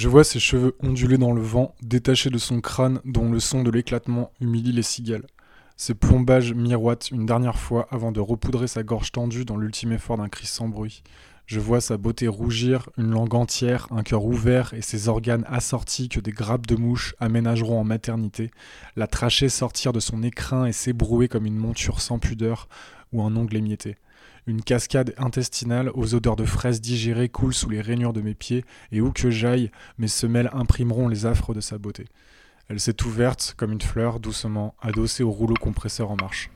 Je vois ses cheveux onduler dans le vent, détachés de son crâne dont le son de l'éclatement humilie les cigales. Ses plombages miroitent une dernière fois avant de repoudrer sa gorge tendue dans l'ultime effort d'un cri sans bruit. Je vois sa beauté rougir, une langue entière, un cœur ouvert et ses organes assortis que des grappes de mouches aménageront en maternité, la trachée sortir de son écrin et s'ébrouer comme une monture sans pudeur ou un ongle émietté. Une cascade intestinale aux odeurs de fraises digérées coule sous les rainures de mes pieds, et où que j'aille, mes semelles imprimeront les affres de sa beauté. Elle s'est ouverte comme une fleur, doucement, adossée au rouleau compresseur en marche.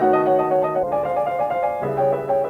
Thank you.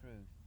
Truth.